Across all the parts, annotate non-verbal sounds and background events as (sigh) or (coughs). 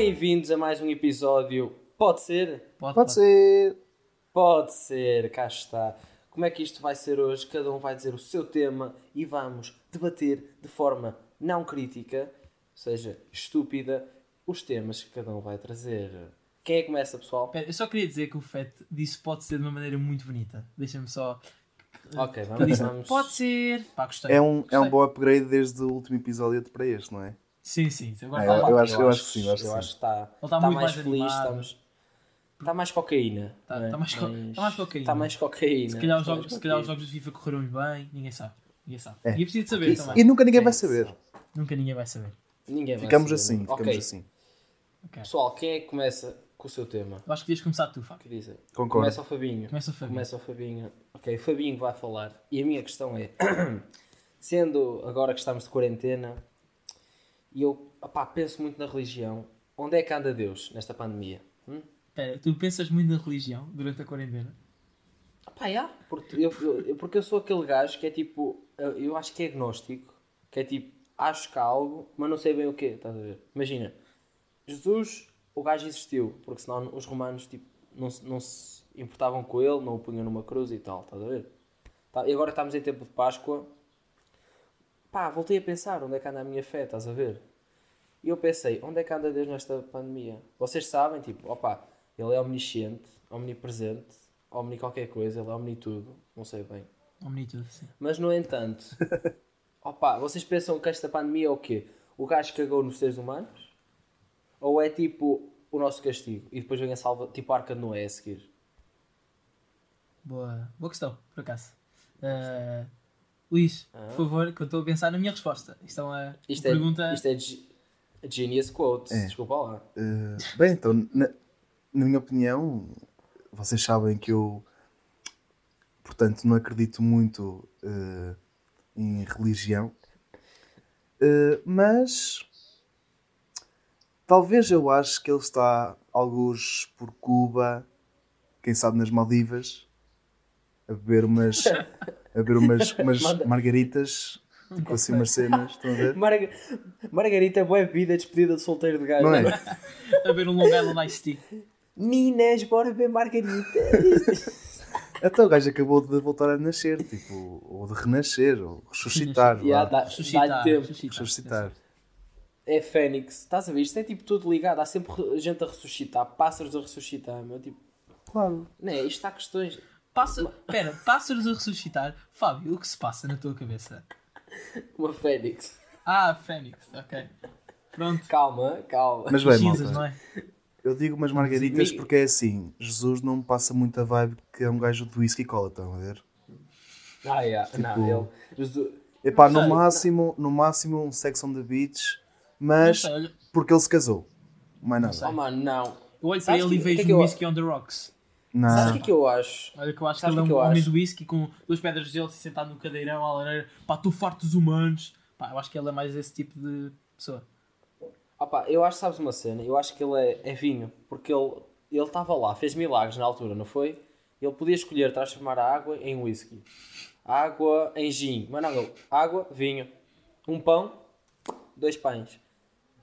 Bem-vindos a mais um episódio. Pode ser? Pode ser. Pode ser, cá está. Como é que isto vai ser hoje? Cada um vai dizer o seu tema e vamos debater de forma não crítica, ou seja, estúpida, os temas que cada um vai trazer. Quem é que começa, pessoal? Pera, eu só queria dizer que o Fett disse pode ser de uma maneira muito bonita. Deixa-me só. Ok, vamos. disse, vamos. Pode ser. Pá, gostei. É um, é um Gostei. bom upgrade desde o último episódio para este, não é? Sim, sim. Agora É, tá eu lá. acho- eu acho que sim, eu acho que eu sim. acho que está, Ele está está muito mais mais feliz, estamos. Está mais cocaína. Tá- não é? tá mais co- tá mais cocaína. Está mais cocaína. Se calhar, os Está jogos, se calhar os jogos de FIFA correram-lhe bem, ninguém sabe. Ninguém sabe. É. E eu preciso de saber Isso. também. E nunca ninguém vai Quem saber. sabe? Nunca ninguém vai saber. Ninguém vai Ficamos saber, assim, não é? ficamos Ok. assim. Ok. Pessoal, quem é que começa com o seu tema? Eu acho que devias começar tu, Fábio. Que dizem? Concordo. Começa o Fabinho. Começa o Fabinho. Começa o Fabinho. Ok, o Fabinho vai falar. E a minha questão é: (clears throat) sendo agora que estamos de quarentena, e eu opá, penso muito na religião, onde é que anda Deus nesta pandemia? Hum? Tu pensas muito na religião durante a quarentena? Pá, já. Porque eu, eu- porque eu sou aquele gajo que é tipo, eu eu acho que é agnóstico, que é tipo, acho que há algo, mas não sei bem o quê, estás a ver? Imagina, Jesus, o gajo existiu, porque senão os romanos tipo, não, se- não se importavam com ele, não o punham numa cruz e tal, estás a ver? Tá, e agora estamos em tempo de Páscoa, pá, voltei a pensar, onde é que anda a minha fé, estás a ver? E eu pensei, onde é que anda Deus nesta pandemia? Vocês sabem, tipo, opá, ele é omnisciente, omnipresente, omni qualquer coisa, ele é omni tudo, não sei bem. Omnitude, sim. Mas no entanto, (laughs) opá, vocês pensam que esta pandemia é o quê? O gajo que cagou nos seres humanos? Ou é tipo o nosso castigo? E depois vem a salva, tipo a arca de Noé a seguir? Boa, boa questão, por acaso. Uh, Luís, por favor, que eu estou a pensar na minha resposta. Isto é uma Isto é, pergunta. isto é ge- Genius Quotes, É. desculpa lá. Eh, bem, então, na, na minha opinião, vocês sabem que eu, portanto, não acredito muito eh, em religião, Eh, mas talvez eu acho que ele está alguns por Cuba, quem sabe nas Maldivas, a beber umas, a beber umas, (laughs) umas margaritas com assim umas cenas, estão a ver? Marga- Margarita, boa vida, despedida de solteiro de gajo. Não é? (laughs) A ver um Long Island Ice Tea. Minas, bora ver Margarita. Até (laughs) o gajo acabou de voltar a nascer, tipo, ou de renascer, ou ressuscitar. Vá. dá- Ressuscitar. dá-lhe tempo. ressuscitar. Ressuscitar. É Fênix, estás a ver? Isto é tipo tudo ligado. Há sempre re- gente a ressuscitar, pássaros a ressuscitar. Meu, tipo, Claro. não é? Isto há questões. Passa, pera, pássaros a ressuscitar. Fábio, o que se passa na tua cabeça? Uma Fênix. Ah, Fênix, ok. Pronto. Calma, calma. Mas bem, Cinzas, malta, não é? eu digo umas margaritas porque é assim, Jesus não me passa muita vibe que é um gajo de whisky e cola, estão a ver? Ah, yeah. Tipo- não, ele. Jesus- Epá, Não no sei. máximo, no máximo um Sex on the Beach, mas Não sei, olha- porque ele se casou. Mais nada. Oh, mano, não. Eu olho para ele e que é vejo que eu- whisky on the rocks. Não. Sabes o que é que eu acho? Olha que eu acho Sabes que o ele que é um eu homem whisky com duas pedras de gelo sentado no cadeirão à lareira. Pá, tu farto dos humanos. Pá, eu acho que ele é mais esse tipo de pessoa. Opa, eu acho, sabes uma cena? Eu acho que ele é, é vinho. Porque ele ele estava lá, fez milagres na altura, não foi? Ele podia escolher transformar a água em whisky. Água em gin. Mas não, água, vinho. Um pão, dois pães.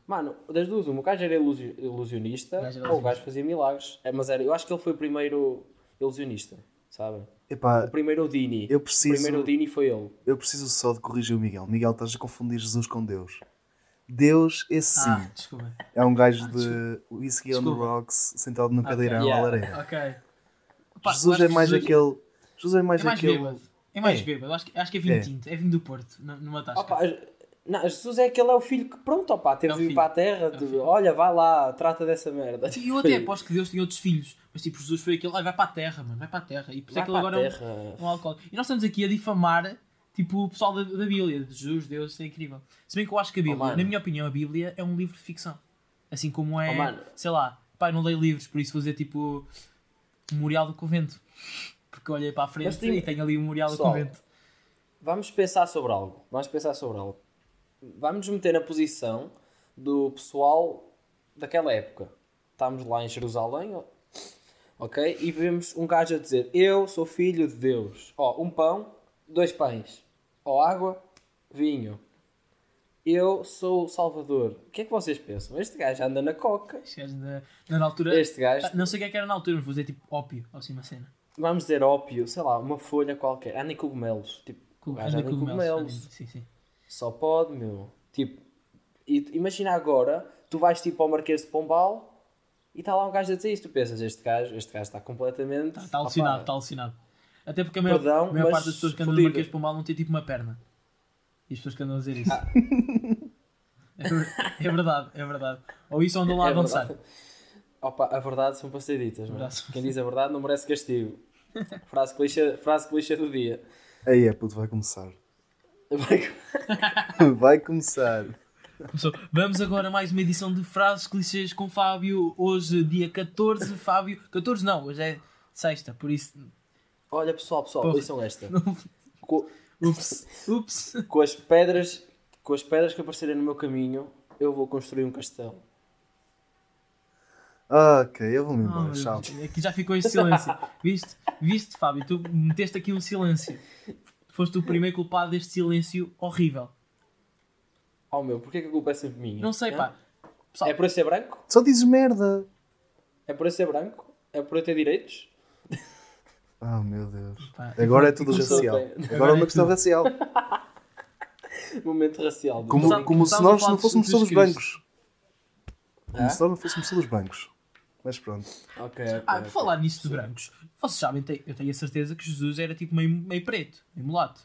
Mano, das duas, uma, o gajo era ilusi- ilusionista O era ou o gajo fazia milagres. É, mas era, eu acho que ele foi o primeiro ilusionista, sabem? Epá, O primeiro Odini. eu O preciso, primeiro Odini foi ele. eu preciso só de corrigir o Miguel. Miguel, estás a confundir Jesus com Deus. Deus, esse sim, Ah, desculpa. é um gajo de whisky on the Desculpa. rocks, sentado no cadeirão Yeah. à lareira. Ok. Eu Jesus é mais Jesus- aquele. Jesus é mais, É mais aquele. bêbado. É mais É. bêbado. Acho que, acho que é vinho É. tinto. É vinho do Porto. Numa tasca. Opa, não, Jesus é aquele é o filho que, pronto, opa, teve É de filho. para a terra. filho. olha, vai lá, trata dessa merda. Sim, eu até aposto que Deus tinha outros filhos. Mas tipo, Jesus foi aquele. Ai, vai para a terra, mano. Vai para a terra. E por isso é que ele agora a é um- terra. um alcoólico. E nós estamos aqui a difamar tipo, o pessoal da, da Bíblia, de Jesus, Deus, isso é incrível. Se bem que eu acho que a Bíblia, mano. na minha opinião, a Bíblia é um livro de ficção. Assim como é, Oh, sei lá, pá, não leio livros, por isso vou dizer tipo Memorial do Convento. Porque olhei para a frente Mas e tenho ali o Memorial do Convento. Vamos pensar sobre algo. Vamos pensar sobre algo. Vamos nos meter na posição do pessoal daquela época. Estamos lá em Jerusalém, ok? E vemos um gajo a dizer: Eu sou filho de Deus. Ó, um pão, dois pães. Ó, água, vinho. eu sou o Salvador. O que é que vocês pensam? Este gajo anda na coca. Este gajo na, na, altura. Este gajo, Ah, Não sei o que é que era na altura, mas vou dizer tipo ópio, ou assim uma cena. vamos dizer ópio, sei lá, uma folha qualquer. Anda em cogumelos. Tipo, gajo anda anda em cogumelos, cogumelos. anda- Sim, sim. Só pode, meu. Tipo, e, imagina agora, tu vais tipo ao Marquês de Pombal e está lá um gajo a dizer isto. Tu pensas, este gajo, este gajo está completamente. Está tá alucinado, está alucinado. Até porque a maior, Perdão, a maior parte das pessoas que andam no. Marquês de Pombal não tem tipo uma perna. E as pessoas que andam a dizer isso. Ah. (laughs) É, é verdade, é verdade. Ou isso ou andam lá a É avançar. verdade. Opa, a verdade são para ser ditas, é? Quem diz a verdade não merece castigo. (laughs) Frase clichê, frase clichê do dia. Aí é, puto, vai começar. Vai- (laughs) Vai começar. Começou. Vamos agora a mais uma edição de frases clichês com Fábio. Hoje, dia 14, Fábio. 14 não, hoje é sexta, por isso. Olha pessoal, pessoal, Porra. esta. Com, Ups, ups. com as pedras, com as pedras que aparecerem no meu caminho, eu vou construir um castelo. Ah, ok, eu vou-me embora. Tchau. Aqui já ficou em silêncio. Viste? Viste, Fábio? Tu meteste aqui um silêncio. Foste o primeiro culpado deste silêncio horrível. Oh meu, porquê que a culpa é sempre minha? Não sei, Hã? pá. Pessoal, É por eu ser branco? Só dizes merda. É por eu ser branco? É por eu ter direitos? Ah, meu Deus. pá, Agora é tudo Começou racial. bem. Agora Agora é é uma questão tudo. racial. (laughs) Momento racial. do- Como, Começámos- como se começámos a nós falar não de fôssemos Jesus todos Cristo. brancos. Como Hã? se nós não fôssemos todos brancos. Mas pronto. Ok, ok. Ah, por falar nisso de brancos, vocês sabem, eu tenho a certeza que Jesus era tipo meio, meio preto, meio mulato.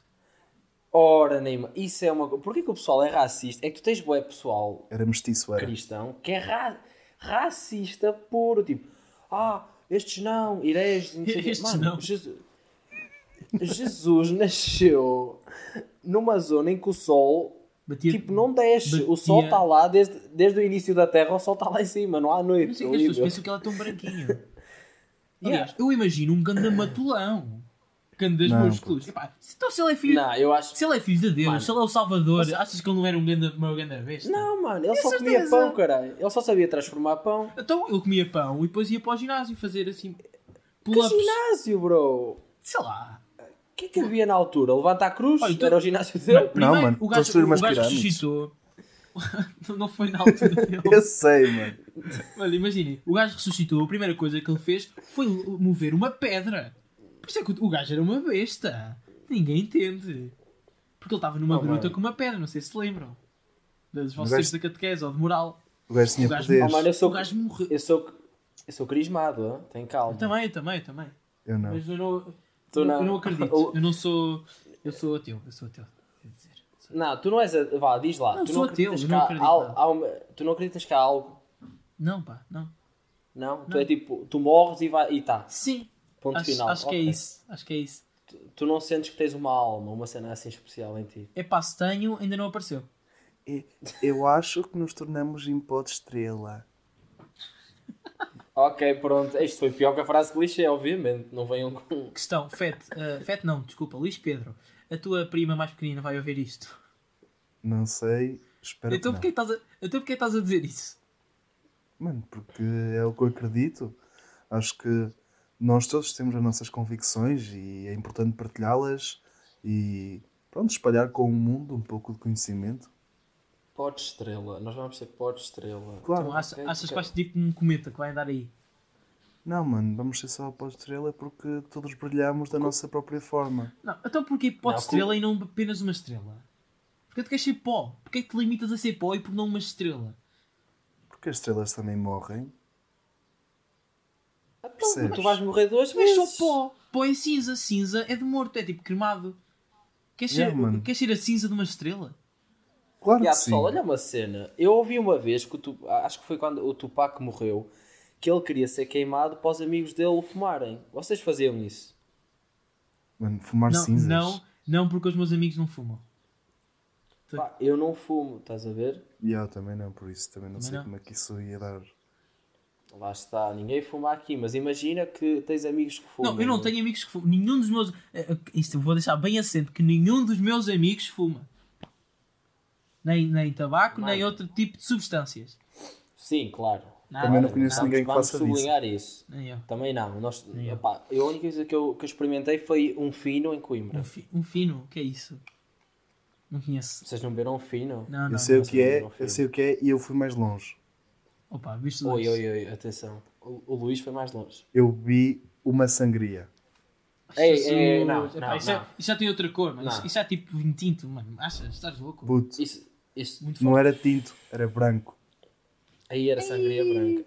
Ora, Neymar, isso é uma coisa. Porquê que o pessoal é racista? É que tu tens boé pessoal Era mestiço, era. cristão que é ra- racista puro. Tipo, ah, estes não, hereges, não sei o quê. Estes Mano, não. Jesus, Jesus (laughs) nasceu numa zona em que o sol Batia, tipo, não desce. O batia- sol está lá desde, desde o início da Terra, o sol está lá em cima, não há Não noite. sei, as horrível. pessoas pensam que ele é tão branquinho. (laughs) Aliás, eu imagino um ganda matulão. Ganda das Não, músculos. Epá, se- então se ele é filho. Não, eu acho. Se ele é filho de Deus, Mano, se ele é o Salvador, achas que ele não era um ganda, uma ganda besta? Não, mano, ele Tenho só comia certeza. pão, caralho. Ele só sabia transformar pão. Então ele comia pão e depois ia para o ginásio fazer assim. Que ginásio, bro? Sei lá. O que é que havia na altura? Levantar a cruz? Olha, tu- Era o ginásio dele? Primeiro, mano, o gajo, o umas gajo ressuscitou. (laughs) não foi na altura dele. (laughs) Eu sei, mano. Olha, imaginem, o gajo ressuscitou, a primeira coisa que ele fez foi mover uma pedra. Por isso é que o gajo era uma besta. Ninguém entende. Porque ele estava numa Oh, gruta mano. com uma pedra, não sei se lembram. Das vossas gajo- da catequese ou de moral. O gajo tinha O gajo- poderes. Oh, mano, eu sou, O gajo morreu. eu sou, eu sou crismado, hein? tem calma. Eu também, eu também, eu também. Eu não. Mas eu não, Tu eu, não. eu não acredito. (laughs) O- Eu não sou. Eu sou ateu. Eu sou ateu. quer dizer. Sou- Não, tu não és. A... Vá, diz lá. Não, tu sou não ateu, acreditas eu que não há acredito al- há uma- Tu não acreditas que há algo? Não, pá, não. Não? Tu Não. é tipo, tu morres e vai e tá. Sim. Ponto Acho, final. acho que é isso. Acho que é isso. Tu, tu não sentes que tens uma alma, uma cena assim especial em ti. É pá, se tenho, ainda não apareceu. Eu acho que nos tornamos em pó de estrela. (laughs) Ok, pronto. Isto foi pior que a frase clichê, obviamente. Não venham com. Questão, Fete, uh, Fete não, desculpa, Luís Pedro, a tua prima mais pequenina vai ouvir isto. Não sei. Espero Então que porquê, estás a, então porquê estás a dizer isso? não. Mano, porque é o que eu acredito. Acho que nós todos temos as nossas convicções e é importante partilhá-las e pronto, espalhar com o mundo um pouco de conhecimento. Pó de estrela. Nós vamos ser pó de estrela. Claro. Então, achas, achas que vais ser tipo um cometa que vai andar aí? Não, mano, vamos ser só pó de estrela porque todos brilhamos da nossa própria forma. Não, então porquê pó de Não, estrela e não apenas uma estrela? Porquê tu queres ser pó? Porquê que te limitas a ser pó e por não uma estrela? Porque as estrelas também morrem. Então, Percebes? tu vais morrer duas vezes. só pó. Pó é cinza. Cinza é de morto, é tipo cremado. Queres ser, Yeah, mano. queres ser a cinza de uma estrela? Claro que sim. pessoal, olha uma cena. Eu ouvi uma vez que o Tu- acho que foi quando o Tupac morreu que ele queria ser queimado para os amigos dele o fumarem. Vocês faziam isso? Mano, fumar Não, cinzas. não, não porque os meus amigos não fumam. Pá, eu não fumo, estás a ver? E eu também não, por isso também não Também sei não. como é que isso ia dar. Lá está, ninguém fuma aqui, mas imagina que tens amigos que fumam. Não, eu não tenho amigos que fumam. Nenhum dos meus. eh, eh, Isto vou deixar bem assente que nenhum dos meus amigos fuma. Nem, nem tabaco, nem outro tipo de substâncias. Sim, claro. Nada. Também não conheço vamos- ninguém que vamos faça disso. sublinhar isso. Nem eu. Também não. Nós, Nem eu. opá, a única coisa que eu, que eu experimentei foi um fino em Coimbra. Um, fi- um fino, o que é isso? Não conheço. Vocês não beberam fino? Não, não. Eu sei não. o que é, não, eu sei o que é e eu fui mais longe. Opa, viste Oi, oi, oi, atenção. O, o Luís foi mais longe. Eu bebi uma sangria. Ei, Jesus. ei, não, não, isso, é- não. isso já tem outra cor, mano. Isso, Não. isso é tipo vinho tinto, mano. Achas? Estás louco? Puto, Isso, isso, Muito não forte. era tinto, era branco. aí era sangria branca.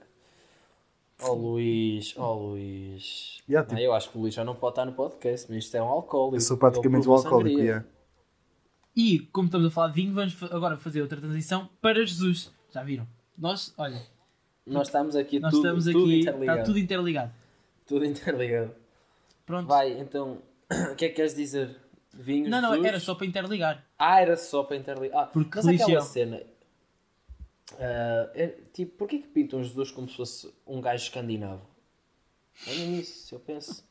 Oh Luís, oh Luís. Yeah, Não, tipo- eu acho que o Luís já não pode estar no podcast, mas isto é um alcoólico. Eu sou praticamente um alcoólico. yeah. E, como estamos a falar de vinho, vamos agora fazer outra transição para Jesus. Já viram? Nós, olha, Nós estamos aqui nós tudo, estamos tudo aqui, interligado. está tudo interligado. Tudo interligado. Pronto. Vai, então, (clears throat) o que é que queres dizer? Vinhos, Não, não, Jesus? era só para interligar. Ah, era só para interligar. Ah, Porque mas aquela cena... ah, é, tipo, porquê que pintam Jesus como se fosse um gajo escandinavo? Olha nisso, eu penso.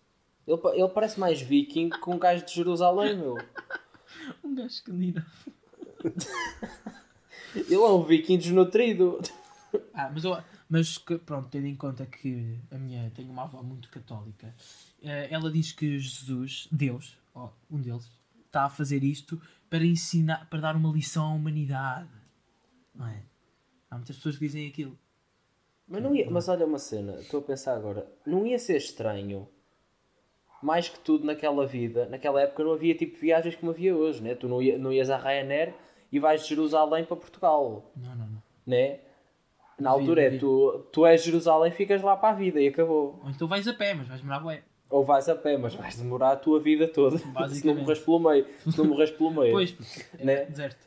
Ele, ele parece mais viking que um gajo de Jerusalém, meu. (laughs) Um gajo escandinavo. (laughs) Ele é um viking desnutrido. Ah, mas, eu, mas que- pronto, tendo em conta que a minha tenho uma avó muito católica, eh, ela diz que Jesus, Deus, ó, um deles, está a fazer isto para ensinar, para dar uma lição à humanidade. Não é? Há muitas pessoas que dizem aquilo. Mas, não ia, mas olha uma cena, estou a pensar agora. Não ia ser estranho, mais que tudo naquela vida, naquela época não havia tipo viagens como havia hoje, né? Tu não, ia, não ias à Ryanair e vais de Jerusalém para Portugal, Não, não, não. né? Na altura é tu, tu és Jerusalém ficas lá para a vida e acabou. Ou então vais a pé, mas vais demorar bué. Ou vais a pé, mas vais demorar a tua vida toda. (laughs) Se não morres pelo meio. Se não morres pelo meio. Pois, é Né? deserto.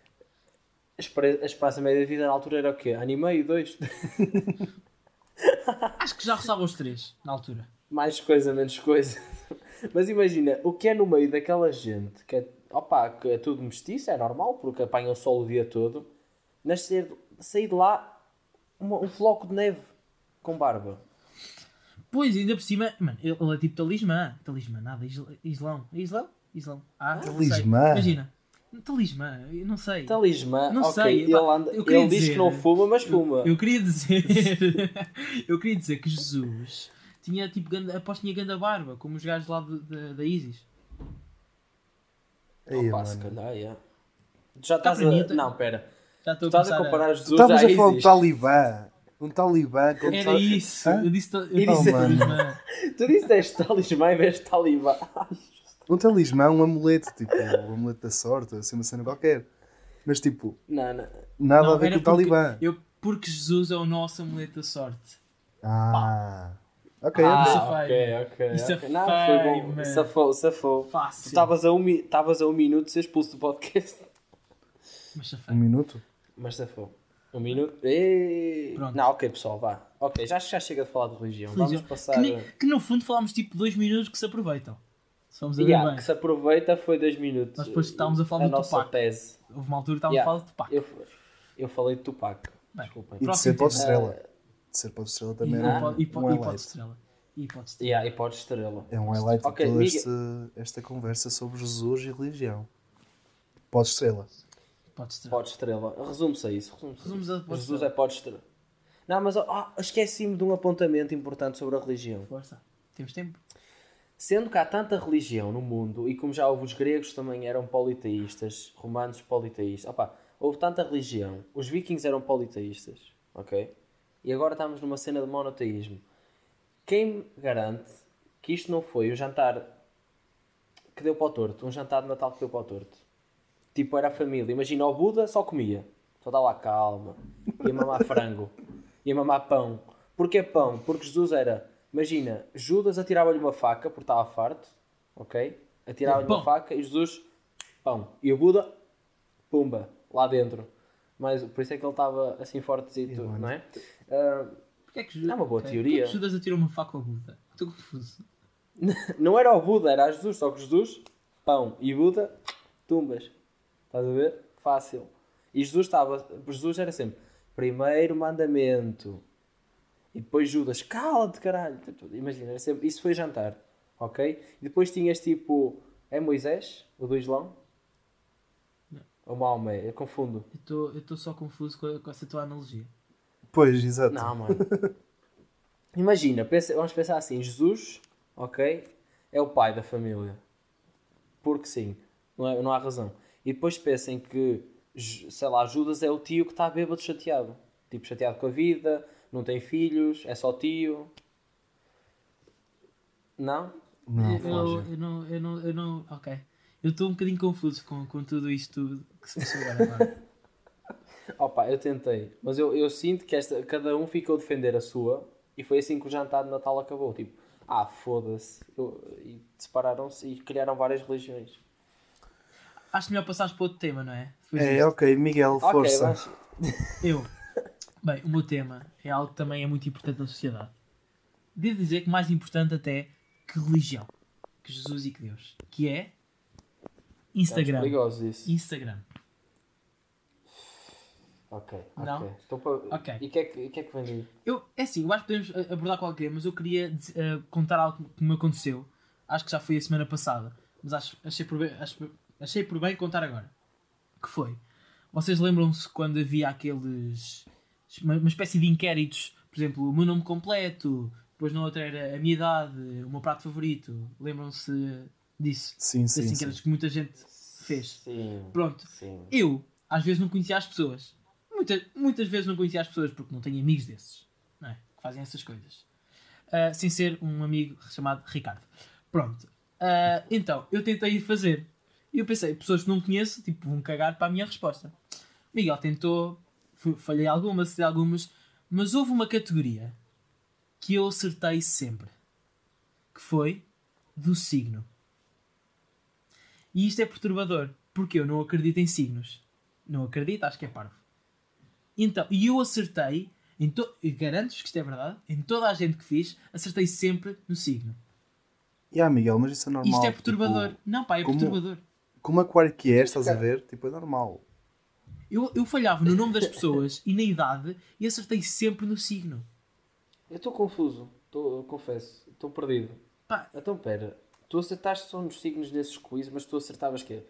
A espera- A espaço média de vida na altura era o quê? Ano e meio, dois? (laughs) Acho que já roçava os três, na altura. mais coisa, menos coisa. Mas imagina, o que é no meio daquela gente que é, opa, que é tudo mestiço, é normal, porque apanham sol o dia todo, nascer, sair de lá uma- um floco de neve com barba. Pois, ainda por cima, mano, ele ele é tipo talismã. Talismã, nada, isla- islão. É islão? Islão. Ah. Talismã? Imagina. Talismã, eu não sei. Talismã, Não ok, sei, ele, anda- eu ele diz dizer- que não fuma, mas fuma. Eu queria dizer. (laughs) eu queria dizer que Jesus tinha tipo ganda, aposto tinha ganda barba, como os gajos lá de- de- da ISIS. Aí, Opa, se calhar, yeah. Tu já estás a... Não, pera. Já Tu a estás a comparar Tu Jesus estavas a a falar do. Talibã. Um Talibã. com Era tal- isso. Hã? Eu disse, ta- eu disse disse- talismã. Tu disseste talismã em vez de talibã. Um talismã, um amuleto, tipo, o amuleto da sorte, assim, uma cena qualquer. Mas, tipo, Não, não. nada Não, a ver com o Talibã. porque, eu, porque Jesus é o nosso amuleto da sorte. Ah, ok, Ah, ok. Isso ok, é ok. Isso é ok. Não, foi bom. feio, Safou, safou. Tu Fácil. estavas a, um, a um minuto de ser expulso do podcast. Mas Um safei. minuto? Mas safou. Um minuto. Ei. Pronto. Não, ok, pessoal, vá. Ok, já, já chega de falar de religião. Vamos Religião. passar. Que, que no fundo falámos tipo dois minutos que se aproveitam. Se vamos Yeah, bem. que se aproveita foi dois minutos. Nós depois estávamos a falar a do nossa Tupac. tese. Houve uma altura que estávamos Yeah. a falar de Tupac. Eu, eu falei de Tupac. Bem, Desculpem. E de ser pode estrela. De ser pode estrela E, também e, era e, um pode- e pode estrela. E pode estrela. Yeah, e pode estrela. É um highlight Ok, de toda esta, esta conversa sobre Jesus e religião. Pode estrela. Pode estrela. Pode estrela. Resume-se a isso. Resume-se isso. a pode Jesus estrela. é pode estrela. Não, mas ah, esqueci-me de um apontamento importante sobre a religião. Força. Temos tempo? Sendo que há tanta religião no mundo, e como já houve os gregos também eram politeístas, romanos politeístas, opa, houve tanta religião, os vikings eram politeístas, ok? E agora estamos numa cena de monoteísmo. Quem me garante que isto não foi o jantar que deu para o torto, um jantar de Natal que deu para o torto? Tipo, era a família. Imagina, o Buda só comia, só estava lá calma, ia mamar (laughs) frango, ia mamar pão. Porquê pão? Porque Jesus era, imagina, Judas atirava-lhe uma faca porque estava farto, ok? Atirava-lhe uma faca e Jesus, pão. E o Buda, pumba, lá dentro. Mas por isso é que ele estava assim fortezito, mano. não é? Porquê é que Judas, É uma boa ok. teoria. Porquê que Judas atirou uma faca ao Buda? Estou confuso. (laughs) não era o Buda, era Jesus, só que Jesus, pão. E Buda, tumbas. Estás a ver? Fácil. E Jesus estava, Jesus era sempre primeiro mandamento. E depois Judas, cala-te caralho. Imagina, era sempre, isso foi jantar. Ok? E depois tinhas tipo, é Moisés, o do Islão? Ou Maomé, eu confundo. Eu estou- Eu estou só confuso com, com essa tua analogia. Pois, exato. Não, mano. Imagina, pensa- vamos pensar assim: Jesus, ok, é o pai da família. Porque sim, não, é- não há razão. E depois pensem que, sei lá, Judas é o tio que está bêbado chateado. Tipo, chateado com a vida, não tem filhos, é só tio. Não? Não, eu, eu não, eu não, eu não, ok. Eu estou um bocadinho confuso com, com tudo isto que se passou agora. (laughs) Opa, eu tentei, mas eu, eu sinto que esta, cada um ficou a defender a sua e foi assim que o jantar de Natal acabou. Tipo, ah, foda-se. E separaram-se e criaram várias religiões. Acho melhor passares para outro tema, não é? Depois É, disto. ok, Miguel, Ok, força. mas- Eu. Bem, o meu tema é algo que também é muito importante na sociedade. Devo dizer que mais importante até que religião, que Jesus e que Deus, que é É Instagram. perigoso isso. Instagram. Ok, Não? ok. Então, pá, Ok. E o que, é que, que é que vem daí? Eu, é assim, eu acho que podemos eh, abordar qualquer, mas eu queria eh, contar algo que me aconteceu. Acho que já foi a semana passada, mas acho, achei, por bem, acho- achei por bem contar agora. Que foi? Vocês lembram-se quando havia aqueles. Uma, uma espécie de inquéritos, por exemplo, o meu nome completo, depois na outra era a minha idade, o meu prato favorito. Lembram-se disso? Sim, Desses sim, sim. inquéritos que muita gente fez. Sim. Pronto. Sim. Eu, às vezes, não conhecia as pessoas. Muitas, muitas vezes não conhecia as pessoas porque não tenho amigos desses. Não é? Que fazem essas coisas. Ah, sem ser um amigo chamado Ricardo. Pronto. Ah, então, eu tentei ir fazer. E eu pensei, pessoas que não conheço, tipo, vão cagar para a minha resposta. Miguel tentou, falhei algumas, acertei algumas, mas houve uma categoria que eu acertei sempre. Que foi do signo. E isto é perturbador, porque eu não acredito em signos. Não acredito, acho que é parvo. Então, e eu acertei, em to... e garanto-vos que isto é verdade, em toda a gente que fiz, acertei sempre no signo. Yeah, Miguel, mas isso é normal. isto é tipo, perturbador. não, pá, é como- perturbador. Como aquário que é, estás a ver? Tipo, é normal. Eu, eu falhava no nome das pessoas e na idade e acertei sempre no signo. Eu estou confuso. Tô, eu confesso. Estou perdido. Pá, Então, pera. Tu acertaste só nos signos desses quiz, mas tu acertavas quê?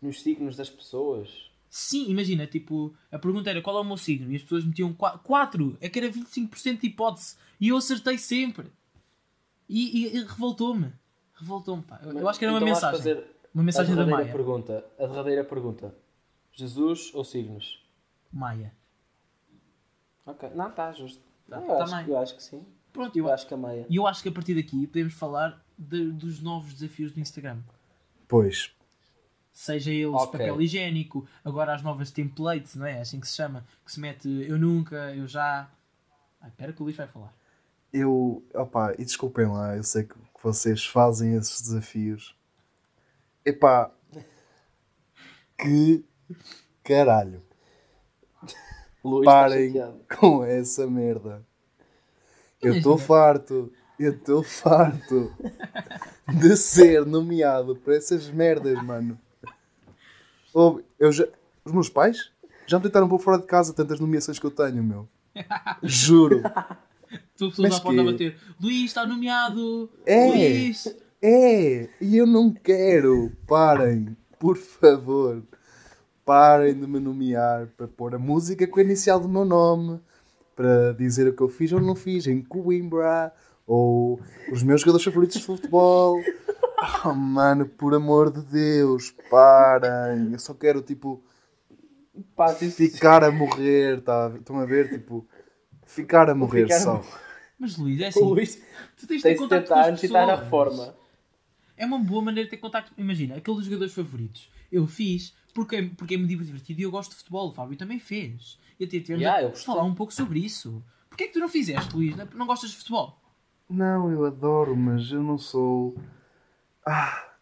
Nos signos das pessoas? sim, imagina, tipo, a pergunta era qual é o meu signo e as pessoas metiam 4, é que era 25% de hipótese e eu acertei sempre. E, e- e revoltou-me. Revoltou-me, pá. Eu, eu acho que era uma Então mensagem. fazer Uma mensagem a da Maia. pergunta. A derradeira pergunta. Jesus ou signos? Maia. Ok. Não, está justo. Tá, eu, acho, também. eu acho que sim. Pronto, Eu eu, acho que a meia. e eu acho que a partir daqui podemos falar de- dos novos desafios do Instagram. Pois, Seja eles Ok. papel higiênico, agora as novas templates, não é? Assim que se chama. Que se mete eu nunca, eu já. Ai, espera que o Luís vai falar. eu. Opá, e desculpem lá, eu sei que que vocês fazem esses desafios. Epá. Que caralho. Luís está Parem com essa merda. Eu estou farto. Eu estou farto de ser nomeado por essas merdas, mano. Eu já, os meus pais já me tentaram pôr fora de casa tantas nomeações que eu tenho, meu. Juro. (laughs) Tu pessoas à porta a bater. Luís está nomeado! É. Luís! É, e eu não quero. Parem, por favor. Parem de me nomear para pôr a música com a inicial do meu nome, para dizer o que eu fiz ou não fiz em Coimbra, ou os meus jogadores favoritos de futebol. Oh, mano, por amor de Deus, parem. Eu só quero, tipo, Pá, ficar a morrer, tá? Estão a ver? Tipo, ficar a morrer ficar só. Mas Luís, é assim. Luís Tu tens de ter contacto 70 com as e está na pessoas. reforma. É uma boa maneira de ter contacto. Imagina, aqueles jogadores favoritos. Eu fiz porque, porque é muito divertido e eu gosto de futebol. O Fábio também fez. E até tivemos Yeah, eu a falar um pouco sobre isso. Porquê é que tu não fizeste, Luís? Não, não gostas de futebol? Não, eu adoro, mas eu não sou. Ah!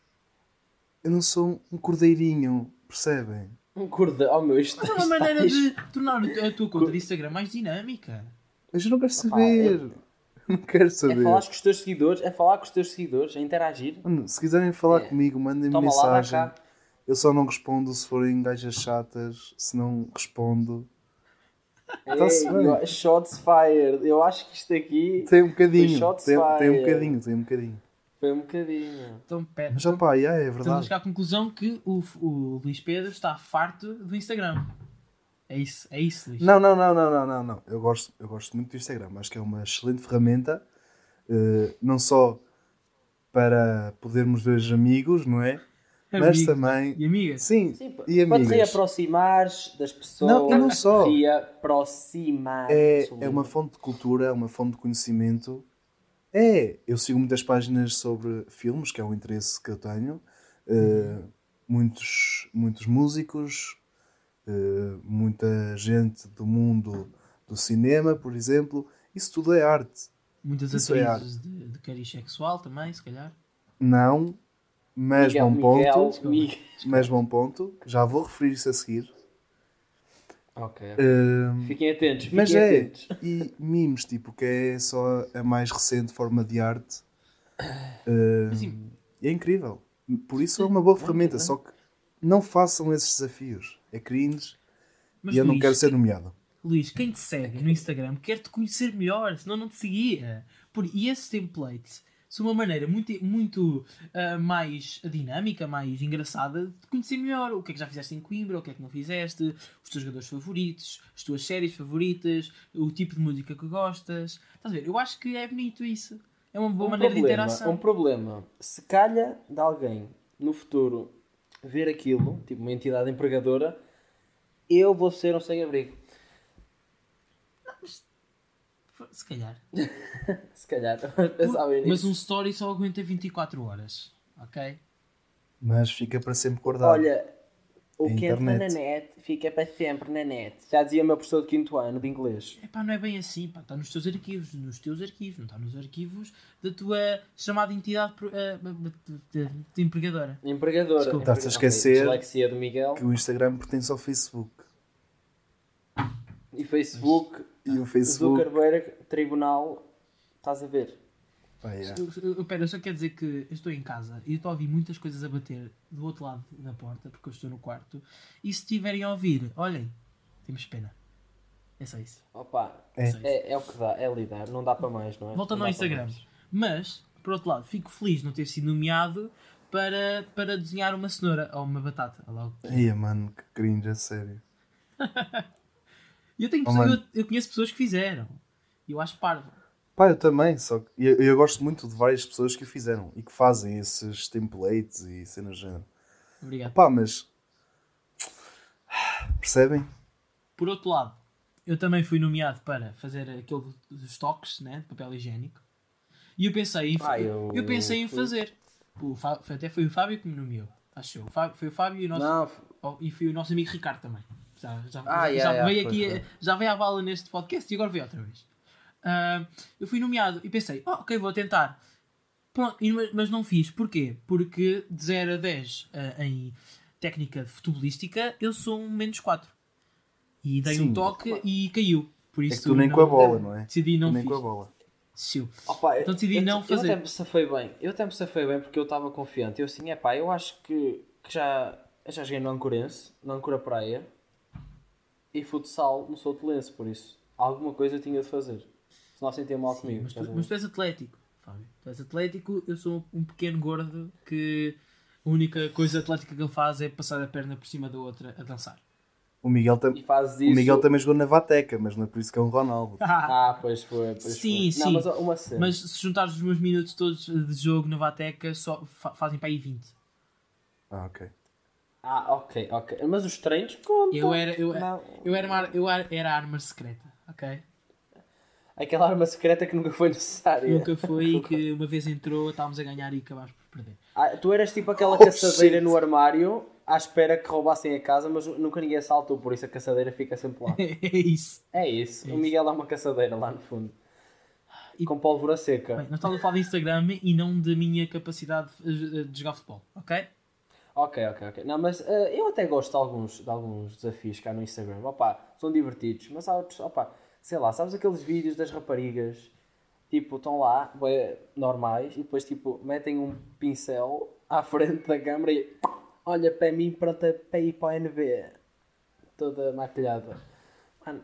Eu não sou um cordeirinho, percebem? Um cordeiro. Oh meu, isto Mas é uma maneira de tornar a tua conta de Instagram mais dinâmica. Mas eu não quero saber. (laughs) Não quero É saber. falar com os teus seguidores, é falar com os teus seguidores, é interagir. Se quiserem falar É. comigo, lá, dá mensagem. cá. Eu só não respondo se forem gajas chatas. Se não respondo. Ei, Tá-se bem. eu- shots fired. Eu acho que isto aqui Tem um bocadinho. Tem, tem um bocadinho, tem um bocadinho. foi um bocadinho. Então, pera. Mas já pá, yeah, é Estamos a verdade. chegar à conclusão que o, o Luís Pedro está farto do Instagram. É isso, é isso, Luís. Não, não, não, não, não, não, não. Eu gosto, eu gosto muito do Instagram. Acho que é uma excelente ferramenta. eh, não só para podermos ver os amigos, não é? Mas também. E amigas? Sim, Sim, e para te amigas. reaproximares das pessoas. Não, e não só. (laughs) Reaproximar. É, é uma fonte de cultura, é uma fonte de conhecimento. É, eu sigo muitas páginas sobre filmes, que é um interesse que eu tenho. Uh, muitos, muitos músicos, uh, muita gente do mundo do cinema, por exemplo. Isso tudo é arte. Muitas Isso é atrizes de, de cariz sexual também, se calhar. Não, mas Miguel, bom ponto. Miguel. Mas bom ponto. Já vou referir isso a seguir. Ok. Uh, Fiquem atentos. Fiquem Mas é, atentos. e memes, tipo, que é só a mais recente forma de arte. Uh, Assim- é incrível. Por isso é uma boa ferramenta, só que não façam esses desafios. É cringe Mas e eu não quero ser nomeado. Luís, quem te segue no Instagram quer te conhecer melhor, senão não te seguia. Por, e esses templates são uma maneira muito, muito ah, mais dinâmica, mais engraçada de te conhecer melhor. O que é que já fizeste em Coimbra, o que é que não fizeste, os teus jogadores favoritos, as tuas séries favoritas, o tipo de música que gostas. Estás a ver? Eu acho que é bonito isso. É uma boa um maneira de problema, interação. Um problema. Se calha de alguém no futuro ver aquilo, tipo uma entidade empregadora, eu vou ser um sem-abrigo. Se calhar. (laughs) Se calhar. (laughs) Pensava nisso. Mas um story só aguenta 24 horas. Ok? Mas fica para sempre guardado. Olha, o A que entra na net fica para sempre na net. Já dizia o meu professor de quinto ano de inglês. Epá, não é bem assim, pá. Está nos teus arquivos, nos teus arquivos, não está nos arquivos da tua chamada entidade eh, de, de- de empregadora. Empregadora. Desculpa. Estás a esquecer Dislexia do Miguel. que o Instagram pertence ao Facebook. E Facebook, E o Facebook. Zuckerberg, Tribunal. Estás a ver? Pá, yeah. Eu, eu, eu- pera, eu só quero dizer que eu estou em casa e eu estou a ouvir muitas coisas a bater do outro lado da porta, porque eu estou no quarto. E se estiverem a ouvir, olhem, temos pena. É só isso. Opa, É. é, é o que dá, é lidar. Não dá para mais, não é? Voltando Não ao Instagram. Mas, por outro lado, fico feliz de não ter sido nomeado para, para desenhar uma cenoura ou uma batata. olha que- Ia, mano, que cringe, a sério. (laughs) Eu, tenho Oh, pessoas- eu, eu conheço pessoas que fizeram. E eu acho parvo. Pá, eu também, só que eu, eu gosto muito de várias pessoas que o fizeram e que fazem esses templates e cenas do género. Obrigado. Pá, mas. Percebem? Por outro lado, eu também fui nomeado para fazer aquele dos toques né, de papel higiênico. E eu pensei em, Ah, eu- eu pensei em fazer. O Fá- até foi o Fábio que me nomeou. Acho eu. Foi o Fábio e o nosso, Não, oh, e foi o nosso amigo Ricardo também. Já, já, Ah, já- yeah, já yeah, veio foi, aqui, foi. já veio à bala neste podcast e agora veio outra vez. Ah, eu fui nomeado e pensei, oh, ok, vou tentar. Pronto, mas- não fiz. Porquê? Porque de 0 a 10 ah, em técnica futebolística eu sou um menos 4. E dei um Sim. toque e caiu. Por É isso que tu nem não- com a bola, não é? Decidi não Tu nem fiz. com a bola. Opa, Então decidi eu, não eu fazer. até me safei bem. Eu até me safei bem porque eu estava confiante. Eu assim, é pá, eu acho que, que já, eu já joguei no Ancorense, no Ancora Praia e futsal no Soutelense, por isso alguma coisa tinha de fazer. Senão sentia mal comigo. Mas tu, mas tu és atlético, Fábio. Tu és atlético, eu sou um pequeno gordo que a única coisa atlética que ele faz é passar a perna por cima da outra a dançar. O Miguel, tam... Fazes o isso. Miguel também jogou na Vateca, mas não é por isso que é um Ronaldo. (laughs) Ah, pois foi. Pois Sim, foi. sim. Não, mas uma cena. Mas se juntares os meus minutos todos de jogo na Vateca, só fa- fazem para aí 20. Ah, ok. Ah, ok, ok. Mas os treinos contam. Eu era, eu, Não. eu era, uma eu era, era a arma secreta, ok? Aquela arma secreta que nunca foi necessária. Nunca foi (laughs) que uma vez entrou, estávamos a ganhar e acabámos por perder. Ah, tu eras tipo aquela Oh, caçadeira shit. no armário à espera que roubassem a casa, mas nunca ninguém assaltou, por isso a caçadeira fica sempre lá. (laughs) é isso. É isso. É o isso. Miguel é uma caçadeira lá no fundo. E- Com pólvora seca. Bem, nós estamos a falar de Instagram e não da minha capacidade de, de jogar futebol, ok? Ok, ok, ok. Não, mas eh, eu até gosto de alguns, de alguns desafios cá no Instagram. Opa, são divertidos. Mas há outros, opa, sei lá, sabes aqueles vídeos das raparigas? Tipo, estão lá, bué, normais, e depois tipo, metem um pincel à frente da câmera e olha para mim, pronta para ir para o NB. Toda maquilhada. Mano,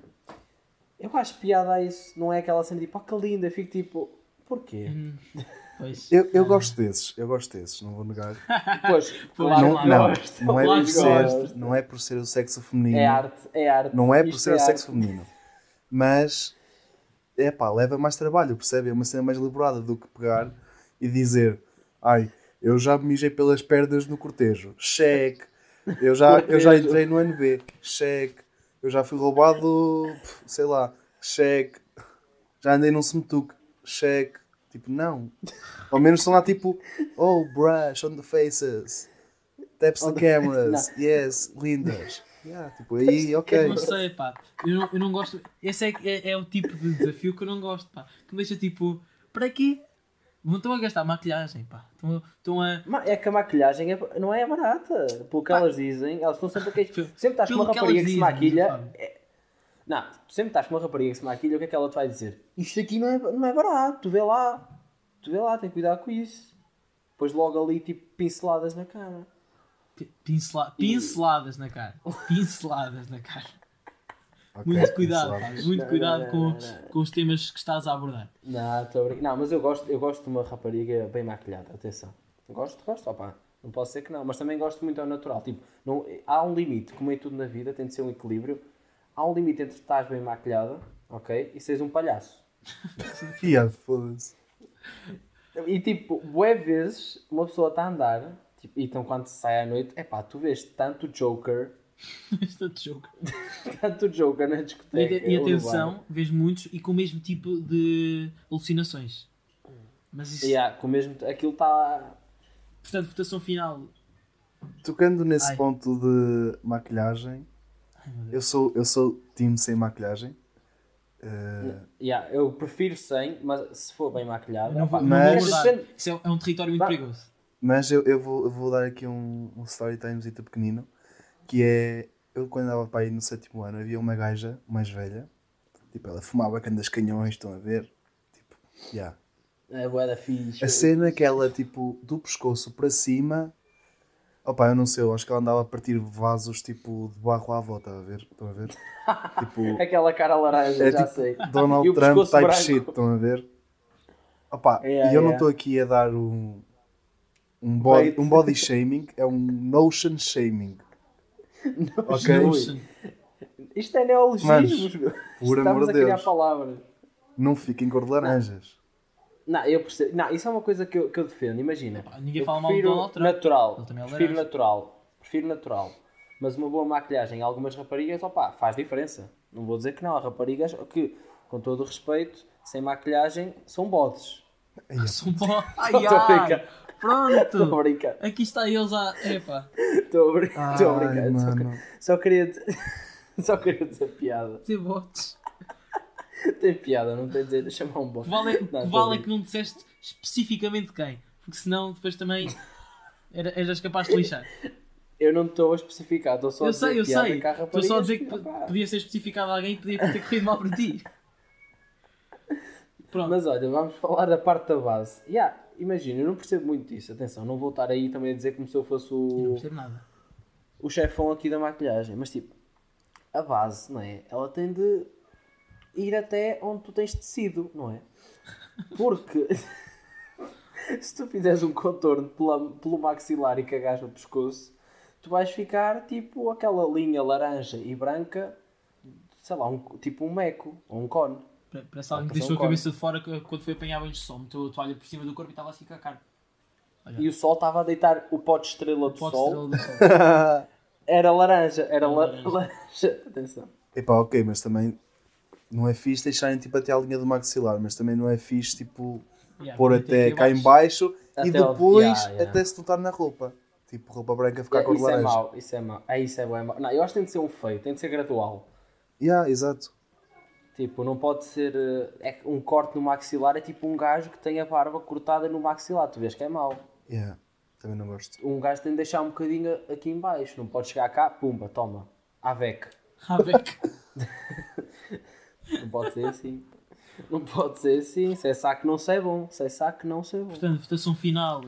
eu acho piada a isso. Não é aquela cena tipo, oh que linda. Fico tipo, porquê? Hum, Pois. Eu, eu gosto desses, eu gosto desses, não vou negar. Pois, Pois, (laughs) claro não, que não, gosto, não, é por ser, não é por ser o sexo feminino. É arte, é arte. Não é por Isto ser o arte. sexo feminino. Mas, é pá, leva mais trabalho, percebe? É uma cena mais elaborada do que pegar e dizer, ai, Eu já me mijei pelas pernas no cortejo. Cheque. Eu já, eu já entrei no NB. Cheque. Eu já fui roubado, sei lá. Cheque. Já andei num semetuque. Cheque. Tipo, não. Ao menos estão lá tipo, oh, brush on the faces. Taps the cameras. (laughs) Yes, lindas. Yeah, tipo, aí, ok. Não sei, pá. Eu não, eu não gosto. Esse é, é, é o tipo de desafio que eu não gosto, pá. Que me deixa tipo, para quê? Não estão a gastar maquilhagem, pá. Estão, estão a. É que a maquilhagem é- não é barata. Pelo que elas dizem, elas estão sempre a queixar. Sempre estás com uma que rapariga que se maquilha. É- Não, sempre estás com uma rapariga que se maquilha, o que é que ela te vai dizer? Isto aqui não é, não é barato, tu vê lá. Tu vê lá, tem cuidado com isso. Depois logo ali, tipo, pinceladas na cara. Pincela... Pinceladas na cara. Pinceladas na cara. Ok, Muito cuidado. Muito Não, cuidado não, com, não, não. com os temas que estás a abordar. Não. Não, mas eu gosto, eu gosto de uma rapariga bem maquilhada, atenção. Gosto, gosto, opá. Não posso dizer que não, mas também gosto muito ao natural. Tipo, não, há um limite, como em tudo na vida, tem de ser um equilíbrio. Há um limite entre estás bem maquilhada, ok? E seres um palhaço. (laughs) Yeah, foda-se. E tipo, bué vezes uma pessoa está a andar, tipo, e então quando se sai à noite, é pá, tu vês tanto Joker, (laughs) outro jogo. (laughs) tanto Joker na E, discoteca. e no bar. atenção, vejo muitos e com o mesmo tipo de alucinações. Mas isso. Yeah, com o mesmo, aquilo está. Portanto, votação final. Tocando nesse Ai. ponto de maquilhagem, Ai, eu sou, eu sou time sem maquilhagem. Eh, Yeah, eu prefiro sem, mas se for bem maquilhada. Não vou Mas- depende- Isso é, é um território muito perigoso. Mas eu, eu, vou, eu vou dar aqui um, um story timezito pequenino, que é, eu quando andava para aí no sétimo ano, havia uma gaja mais velha, tipo, ela fumava candas canhões, estão a ver? Tipo, yeah. É bué da fixe. A cena que ela, tipo, do pescoço para cima, opá, eu não sei, eu acho que ela andava a partir vasos, tipo, de barro à volta, a ver? Estão a ver? (laughs) tipo, Aquela cara laranja, é já tipo sei. Donald Trump type branco. shit, estão a ver? Opá, Yeah, e eu não yeah. estou aqui a dar um, um, body, um body shaming, é um notion shaming. ok? Notion. Isto é neologismos, meu. por Estamos amor a de criar Deus. palavras. Não fiquem cor de laranjas. Não, eu percebo. Não, isso é uma coisa que eu, que eu defendo. Imagina. Pá, ninguém eu fala mal do prefiro Donald Trump. natural. Ele também é prefiro laranja. natural. Prefiro natural. Mas uma boa maquilhagem em algumas raparigas, opá, faz diferença. Não vou dizer que não. Há raparigas que, com todo o respeito, sem maquilhagem, são bodes. São bom. Ai, Estou a ai. Brincar. Estou a Pronto. brincar. Aqui está eles a. Epá. Estou a brincar. Estou a Ai, brincar. Só, mano. que- só queria dizer... (laughs) Só queria dizer piada. Ter botes. Tem piada, não tem dizer chamar um que vale, é- Não, a vale que não disseste especificamente quem. Porque senão depois também era, eras capaz de lixar. Eu não estou a especificar, estou só a eu dizer sei, eu sei. Estou só a dizer que que, podia ser especificado a alguém que podia ter corrido mal para ti. Pronto. Mas olha, vamos falar da parte da base. Yeah, imagina, eu não percebo muito disso. Atenção, não vou estar aí também a dizer como se eu fosse Eu não o, percebo nada. o chefão aqui da maquilhagem. Mas tipo, a base, não é? Ela tem de ir até onde tu tens tecido, não é? Porque (laughs) se tu fizeres um contorno pela, pelo maxilar e cagares no pescoço, tu vais ficar tipo aquela linha laranja e branca, sei lá, um, tipo um meco ou um cone. Pa- Parece alguém que deixou a cabeça de fora quando foi apanhar banho de sol. Meteu a toalha por cima do corpo e estava assim com a cara. E o sol estava a deitar o pó de estrela do Pode sol. estrela do sol. (laughs) Era laranja, era la- laranja. laranja. (laughs) Atenção. Epá, ok, mas também não é fixe deixarem tipo até a linha do maxilar, mas também não é fixe tipo Yeah, pôr até cá em abaixo. baixo e Até ao- depois Yeah, yeah. até se notar na roupa. Tipo, roupa branca ficar cor de isso é laranja. mau, isso é mau. É, isso é bem mau. Não, eu acho que tem de ser um feio, tem de ser gradual. Yeah, exato. Tipo, não pode ser. eh, É um corte no maxilar é tipo um gajo que tem a barba cortada no maxilar. Tu vês que é mau. Yeah, também não gosto. Um gajo tem de deixar um bocadinho aqui em baixo. Não pode chegar cá, pumba, toma. Avec. Beck. (laughs) Não pode ser assim. Não pode ser assim. Se é saco não sei bom. Se é saco não sei bom. Portanto, votação final.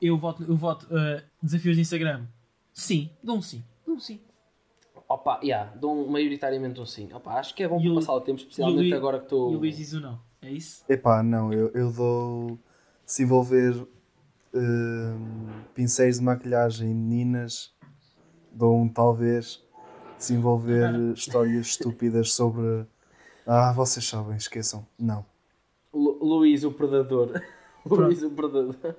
Eu voto, eu voto uh, desafios de Instagram. Sim, dou um sim. Dou um sim. Opa, yeah, dou um, maioritariamente um sim. Opa, acho que é bom E para passar o tempo, E especialmente Luís- agora que estou. E o Luís diz o não. É isso? Epá, não, eu, eu dou. Se envolver hum, pincéis de maquilhagem em meninas, dou um talvez. Se envolver histórias estúpidas sobre. Ah, vocês sabem, esqueçam. Não. Lu- Luís o Predador. (laughs) Luís o Predador.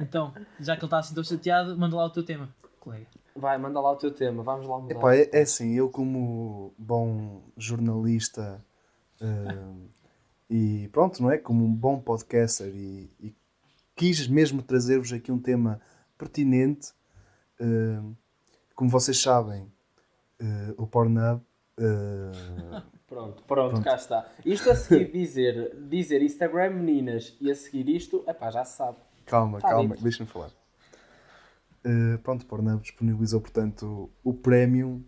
Então, já que ele está assim tão chateado, manda lá o teu tema, colega. Vai, manda lá o teu tema, vamos lá mudar. Epá, é, é assim, eu como bom jornalista eh, e pronto, não é? Como um bom podcaster e, e quis mesmo trazer-vos aqui um tema pertinente. eh, como vocês sabem, eh, o Pornhub (laughs) Pronto, pronto, Pronto. cá está. Isto a seguir dizer, dizer Instagram meninas e a seguir isto, epá, já se sabe. Calma, Tá calma, deixa-me falar. Uh, pronto, Pornhub disponibilizou, portanto, o Premium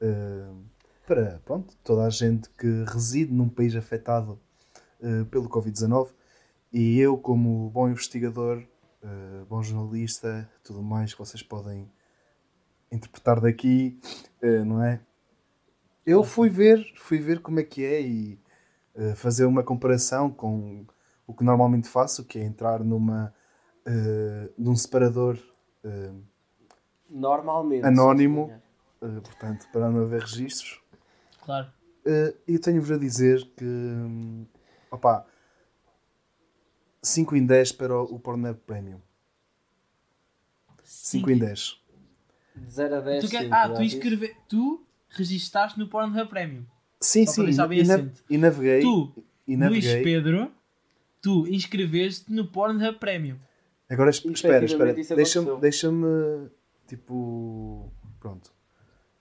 uh, para pronto, toda a gente que reside num país afetado uh, pelo Covid-19. E eu, como bom investigador, bom jornalista, tudo mais que vocês podem interpretar daqui, não é? Eu fui ver, fui ver como é que é e fazer uma comparação com o que normalmente faço, que é entrar numa num separador uh, Normalmente. Anónimo. uh, portanto, para não haver registros. Claro. Uh, e tenho-vos a dizer que hum, opá, 5 em 10 para o, o Pornhub Premium. 5 em 10. De 0 a 10. Tu quer... Ah, tu disse. inscreve... Tu registaste no Pornhub Premium. Sim, Só sim, bem e, na- e naveguei. Tu, e Luís naveguei. Pedro, tu inscreveste no Pornhub Premium. Agora es- espera, espera. Deixa-me, deixa-me, tipo, pronto,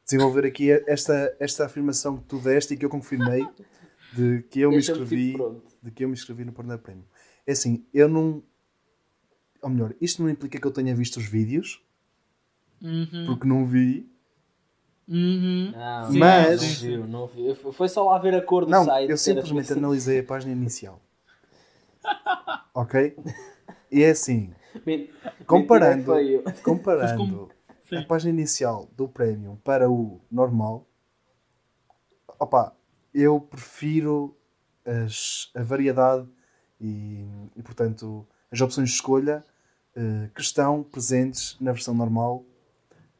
desenvolver aqui esta, esta afirmação que tu deste e que eu confirmei (laughs) de que eu me inscrevi, tipo, de que eu me inscrevi no Pornhub Premium. É assim, eu não, ou melhor, isto não implica que eu tenha visto os vídeos, Uhum. porque não vi. Uhum. Não, Sim, Mas- não viu, não viu. Foi só lá ver a cor do Não, site. eu simplesmente analisei a página inicial. (laughs) ok? E é assim, Men- comparando, é (laughs) comparando Sim. a página inicial do Premium para o normal, opa, eu prefiro as- a variedade e, e, portanto, as opções de escolha eh, que estão presentes na versão normal,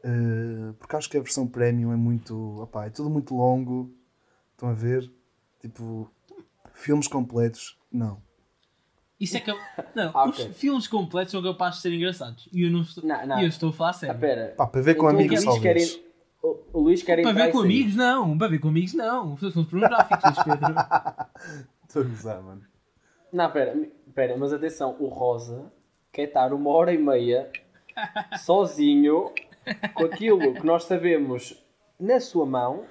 eh, porque acho que a versão Premium é muito, opá, é tudo muito longo, estão a ver? Tipo, filmes completos, não. Isso é que. Não, (laughs) Ah, os filmes completos são capazes de ser engraçados. E eu não estou, Não, não. e eu estou a falar a Ah, sério. pera. Pá, para ver com Então, amigos, o Luís quer O, o Luís quer para entrar ver com amigos, não. Para ver com amigos, não. São filmes pornográficos, Pedro. (laughs) Estou a gozar, mano. Não, pera, pera, mas atenção, o Rosa quer estar uma hora e meia (laughs) sozinho com aquilo que nós sabemos na sua mão.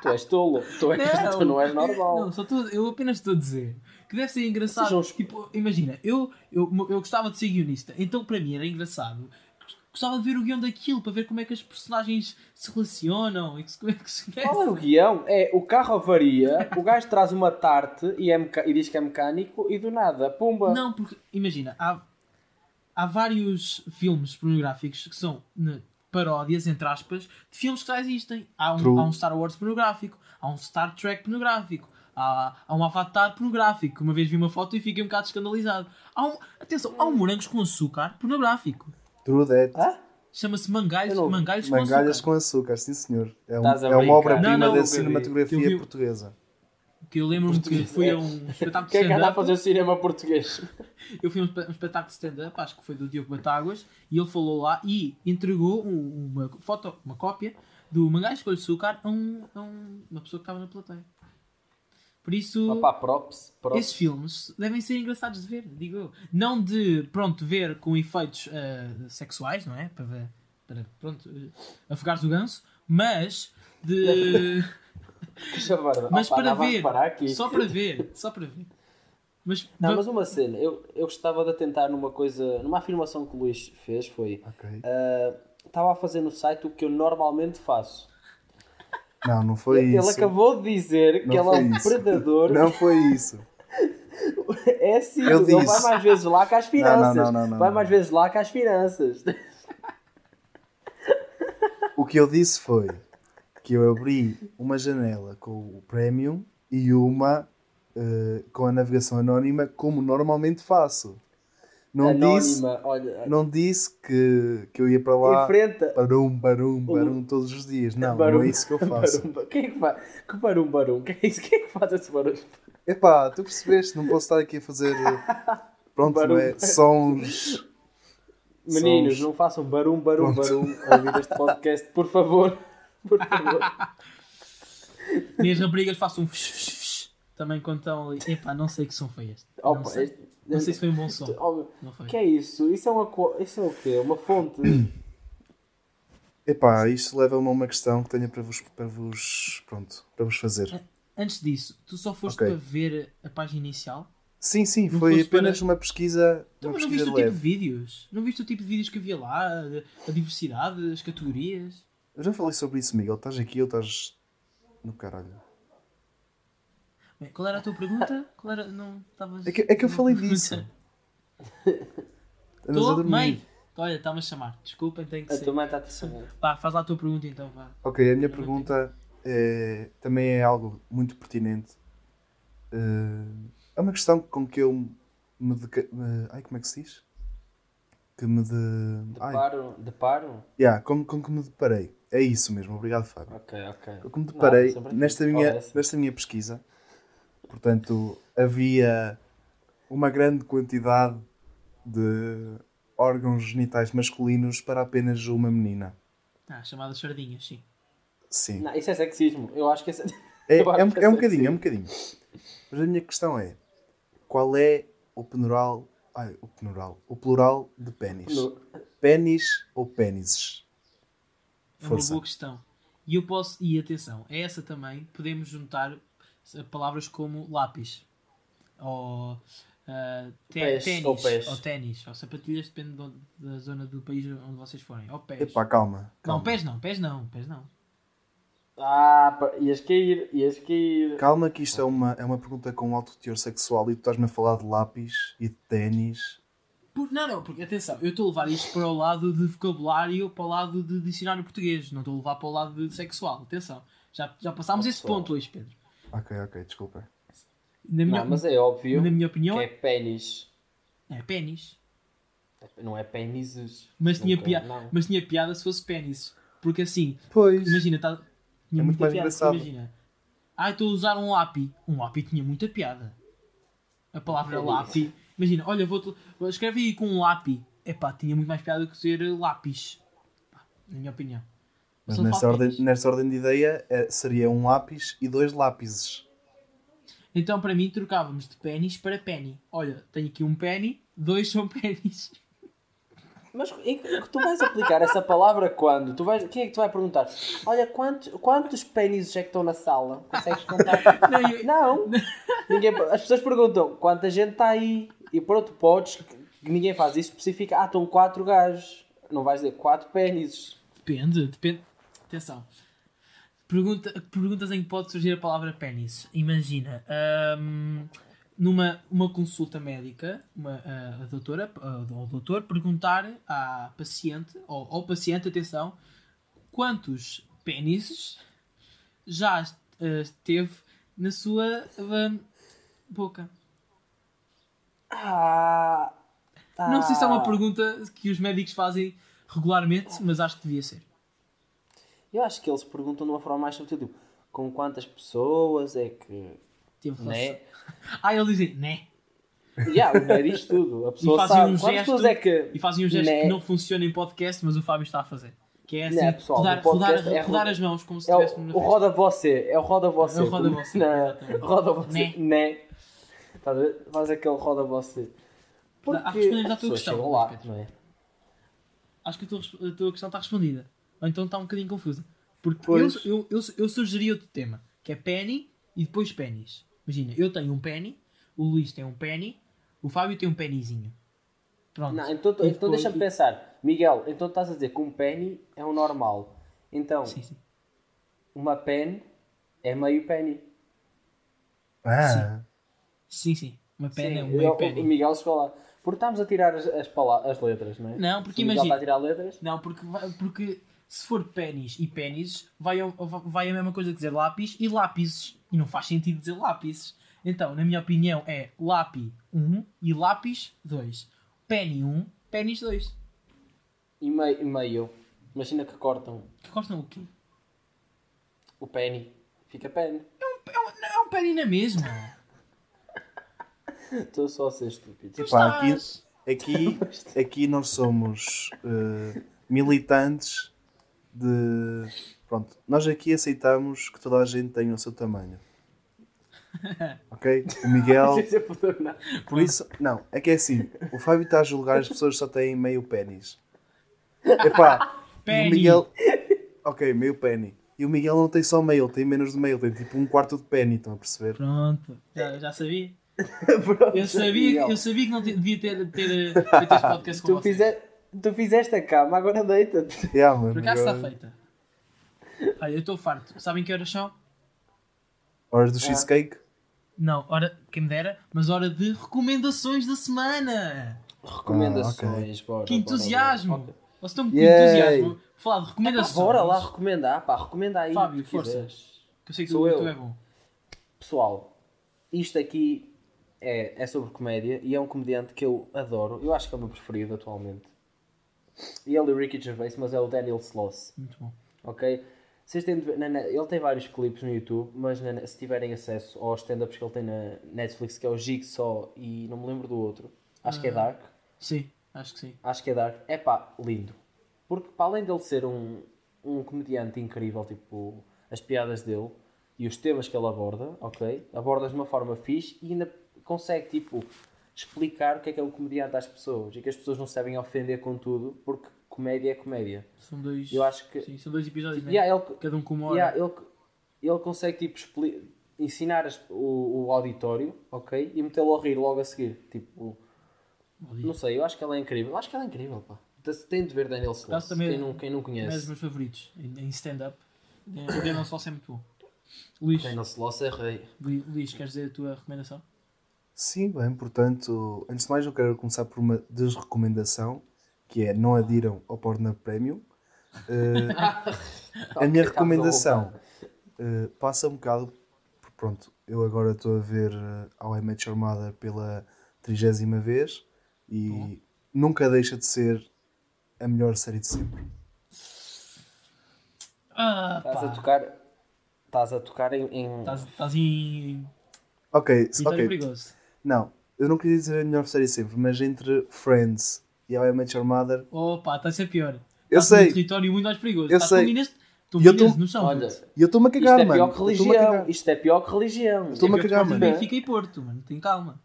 Tu és tolo, tu, és, tu não és normal. Não, só estou- eu apenas estou a dizer que deve ser engraçado. Sejam Tipo, imagina, eu, eu, eu gostava de ser guionista, então para mim era engraçado. Gostava de ver o guião daquilo para ver como é que as personagens se relacionam e (laughs) como é que se Qual é o guião? É o carro avaria, o gajo traz uma tarte e, é meca- e diz que é mecânico e do nada, pumba. Não, porque imagina, há, há vários filmes pornográficos que são né, paródias, entre aspas, de filmes que já existem. Há um, há um Star Wars pornográfico, há um Star Trek pornográfico, há, há um Avatar pornográfico. que Uma vez vi uma foto e fiquei um bocado escandalizado. Há um, atenção, há um morangos com açúcar pornográfico. True that. Hã? Chama-se Mangalhos, não- Mangalhos com Mangalhas açúcar. com açúcar, sim senhor. É, um- é uma obra-prima da cinematografia vi- portuguesa. Que eu lembro-me que fui a um espetáculo de Quem é que anda a stand-up. fazer cinema português? Eu fui a um espe- espetáculo de stand-up, acho que foi do Diogo Batáguas, e ele falou lá e entregou um- uma foto, uma cópia do Mangás com Açúcar a, um, a um- uma pessoa que estava na plateia. Por isso, Opa, props, props. esses filmes devem ser engraçados de ver, digo eu. Não de, pronto, ver com efeitos ah, sexuais, não é? Para, ver- para pronto, uh, afogares o ganso, mas de. (laughs) Mas Opa, para ver. parar aqui. Só para ver, só para ver. Mas, Não, mas uma cena, eu, eu gostava de atentar numa coisa, numa afirmação que o Luís fez, foi... Ok. ah, Estava a fazer no site o que eu normalmente faço. Não, não foi Ele isso. acabou de dizer que Não ele é um isso. predador. Não foi isso. (laughs) É Eu ele vai disse. mais vezes lá que as finanças. não, não, não, vai não. mais vezes lá que as finanças. (laughs) O que eu disse foi que eu abri uma janela com o Premium e uma eh, com a navegação anónima, como normalmente faço. Não disse, olha. não disse que, que eu ia para lá Enfrenta. barum, barum, barum todos os dias. Não, Barum, não é isso que eu faço. (laughs) Barum, quem é que faz? Que barum, barum? Quem é, isso? Quem é que faz esse barulho? Epá, tu percebeste, não posso estar aqui a fazer (laughs) pronto, é? sons Meninos, Somos- não façam barum, barum, Pronto. barum ao ouvir este podcast, por favor. (laughs) Por favor. E as raparigas façam um também quando estão ali. Epá, não sei que som foi este. Opa, não, sei. este- não sei se foi um bom som. Oh, Não foi. que é isso? Isso é, uma, co- isso é o quê? Uma fonte? (coughs) Epá, isto leva-me a uma questão que tenho para vos, para vos, pronto, para vos fazer. Antes disso, tu só foste Ok. para ver a página inicial? Sim, sim, Não foi fosse para- apenas uma pesquisa, Então, uma mas não pesquisa viste o tipo de leve. vídeos? Não viste o tipo de vídeos que havia lá? A, a diversidade, as categorias? Eu já falei sobre isso, Miguel. Estás aqui ou estás no caralho? Qual era a tua pergunta? Qual era? Não estavas. É que, é que eu falei disso. A dormir. mãe! Olha, está-me a chamar. Desculpem, tem que A ser. tua mãe está-te a chamar. Vá, faz lá a tua pergunta então, vá. Ok, a minha pergunta é, também é algo muito pertinente. Eh, é uma questão com que eu me, deca- me- ai, como é que se diz? Que me de... ai, Deparo? Deparo? yeah, com, com que me deparei. É isso mesmo, obrigado Fábio. Ok, ok. Com que me deparei sempre nesta, minha, nesta minha pesquisa. Portanto, havia uma grande quantidade de órgãos genitais masculinos para apenas uma menina. Ah, chamadas sardinhas, sim. Sim. Não, isso é sexismo. Eu acho que. É, acho é um, que é um é bocadinho, é um bocadinho. Mas a minha questão é: qual é o plural. Ai, o plural. O plural de pênis. No- Pênis ou pênises? É uma Força. boa questão. E eu posso, e atenção, a essa também podemos juntar palavras como lápis ou Pés, ténis ou ou ténis ou sapatilhas, depende do- da zona do país onde vocês forem. Ou pés. Epá, calma. não, calma. pés não, pés não, pés não. Ah, pá, ias cair, ias cair. Calma, que isto é uma, é uma pergunta com alto teor sexual e tu estás-me a falar de lápis e de ténis. Por- não, não, porque atenção, eu estou a levar isto para o lado de vocabulário, para o lado de dicionário português, não estou a levar para o lado de sexual. Atenção, já, já passámos esse ponto, Luís Pedro. Ok, ok, desculpa. Na minha, Não, mas é óbvio na minha que opinião, é pênis. é pênis. Não é pênises. Mas tinha, Nunca- pia não. mas tinha piada se fosse pênis. Porque assim, Pois. imagina, tá, tinha É muito muita mais piada. engraçado. Imagina, ah, estou a usar um lápis. Um lápis tinha muita piada. A palavra É isso. lápis. Imagina, olha, vou escreve aí com um lápis. Epá, tinha muito mais piada que ser lápis. Na minha opinião. Mas fala ordem, nesta ordem de ideia é- seria um lápis e dois lápises. Então, para mim, trocávamos de pênis para penny. Olha, tenho aqui um penny, dois são (laughs) pênis. Mas tu vais aplicar essa palavra quando? Tu vais, quem é que tu vai perguntar? Olha, quantos, quantos pênis é que estão na sala? Consegues contar? (laughs) Não, eu- Não! Ninguém, as pessoas perguntam quanta gente está aí. E pronto, podes. Ninguém faz isso, especifica. Ah, estão quatro gajos. Não vais dizer quatro pênis. Depende, depende. Atenção. Pergunta, perguntas em que pode surgir a palavra pênis. Imagina, hum, numa uma consulta médica, uma, a, a doutora a- ou o doutor perguntar à paciente, ou ao paciente, atenção, quantos pênises já eh, teve na sua hum, boca. Ah, Não sei se é uma ah. pergunta que os médicos fazem regularmente, mas acho que devia ser. Eu acho que eles perguntam de uma forma mais subtil. Tipo, com quantas pessoas é que. Teve Né? (laughs) Ah, ele dizem, né? Yeah, o né diz tudo. A E pessoa fazem sabe. um Quantas gesto, pessoas é que. e fazem um gesto né? que não funciona em podcast, mas o Fábio está a fazer. Que é assim, Né, pessoal, rodar, rodar- é rodar roda- as mãos como se É o, estivéssemos na o festa. roda você, é o roda você. É o roda você, exatamente. roda você, Né. né? A? Faz aquele roda você. Porque Ah, respondemos à as tua questão, lá, não é? Acho que a tua, a tua questão está respondida. Ou então está um bocadinho confusa. Porque eu, eu, eu, eu sugeri outro tema, que é penny e depois pennies. Imagina, eu tenho um penny, o Luís tem um penny, o Fábio tem um pennyzinho. Pronto. Não, então, então depois- deixa-me pensar. Miguel, então estás a dizer que um penny é um normal. Então, Sim, sim. uma pen é meio penny. Ah, Sim, sim. Uma penny é um Sim, meio eu- penny. O Miguel chegou lá. Porque estamos a tirar as, as, as letras, não é? Não, porque imagina- está a tirar letras. Não, porque, porque se for pênis e pênis, vai, vai a mesma coisa que dizer lápis e lápises. E não faz sentido dizer lápises. Então, na minha opinião, é lápis 1 e lápis 2. Penny 1, pênis 2. E meio, e meio. Imagina que cortam Que gostam o quê? o penny. Fica penny. É um, é um penny na mesma. (laughs) Estou só a ser estúpido. Tu Epá, aqui- aqui, aqui nós somos eh, militantes de. Pronto, nós aqui aceitamos que toda a gente tenha o seu tamanho. (laughs) Ok? O Miguel. Por isso, não, é que é assim, o Fábio está a julgar as pessoas que só têm meio pênis. Epá, e o. Miguel. Ok, meio penny. E o Miguel não tem só meio, tem menos de meio, tem tipo um quarto de penny, estão a perceber? Pronto, já, já sabia. (laughs) Pronto, Eu sabia, Miguel. eu sabia que não te- devia ter, ter, este podcast com Tu, vocês. fize- tu fizeste a cama, agora deita-te. (laughs) Yeah, mano, Por acaso está agora- feita. Olha, eu estou farto. Sabem que horas são? Horas do cheesecake? Não, hora, quem me dera, mas hora de recomendações da semana. Recomendações, bora. Que bora, entusiasmo! bora. Ok. Vocês estão com entusiasmo. Falar de Pá, recomendações. bora lá recomendar, pá, recomenda aí. Fábio, o que. Que eu sei que Sou tu, eu. tu é bom. Pessoal, isto aqui é, é sobre comédia e é um comediante que eu adoro. Eu acho que é o meu preferido atualmente. E ele é o Ricky Gervais, mas é o Daniel Sloss. Muito bom. Ok? Vocês têm de ver, na net- ele tem vários clipes no YouTube, mas na se tiverem acesso aos stand-ups que ele tem na Netflix, que é o Jigsaw e não me lembro do outro, acho que é Dark. Sim, acho que sim. Acho que é Dark. É pá, lindo. Porque para além dele ser um, um comediante incrível, tipo, as piadas dele e os temas que ele aborda, ok? Aborda de uma forma fixe e ainda consegue, tipo, explicar o que é que é o comediante às pessoas e que as pessoas não se devem ofender com tudo, porque comédia é comédia. São dois. Eu acho que. Sim, são dois episódios, né? Yeah, ele, Cada um com uma hora. Yeah, ele, ele consegue tipo, expli- ensinar as- o, o auditório, ok? E metê-lo a rir logo a seguir. Tipo, não sei, eu acho que ela é incrível. Eu acho que ela é incrível, pá. Tem de ver Daniel Sloss, quem não, quem não É um dos conhece. meus favoritos em, stand-up. O Daniel Sloss é muito bom. Luís, Daniel Sloss é rei. Lu- Luís, queres dizer a tua recomendação? Sim, bem, portanto, antes de mais eu quero começar por uma desrecomendação, que é não adiram ao Pornhub Premium. Eh, (laughs) a minha recomendação eh, passa um bocado, porque, pronto, eu agora estou a ver uh, How I Met Your Mother pela trigésima vez e nunca deixa de ser a melhor série de sempre. Ah, Estás a tocar. Estás a tocar em. em- Estás estás em Ok, território ok. perigoso. Não, eu não queria dizer a melhor série sempre, mas entre Friends e How I Met Your Mother, Opa, está a ser pior. Eu Estás num sei. território muito mais perigoso. Eu Estás sei. Minas, tu E eu Minas tô- no chão. Olha, e eu estou-me a isto cagar, é mano. pior que Eu estou-me a religião. cagar. Isto é pior que religião. Estou-me a É cagar, mano. Benfica e Porto, mano. Tem calma.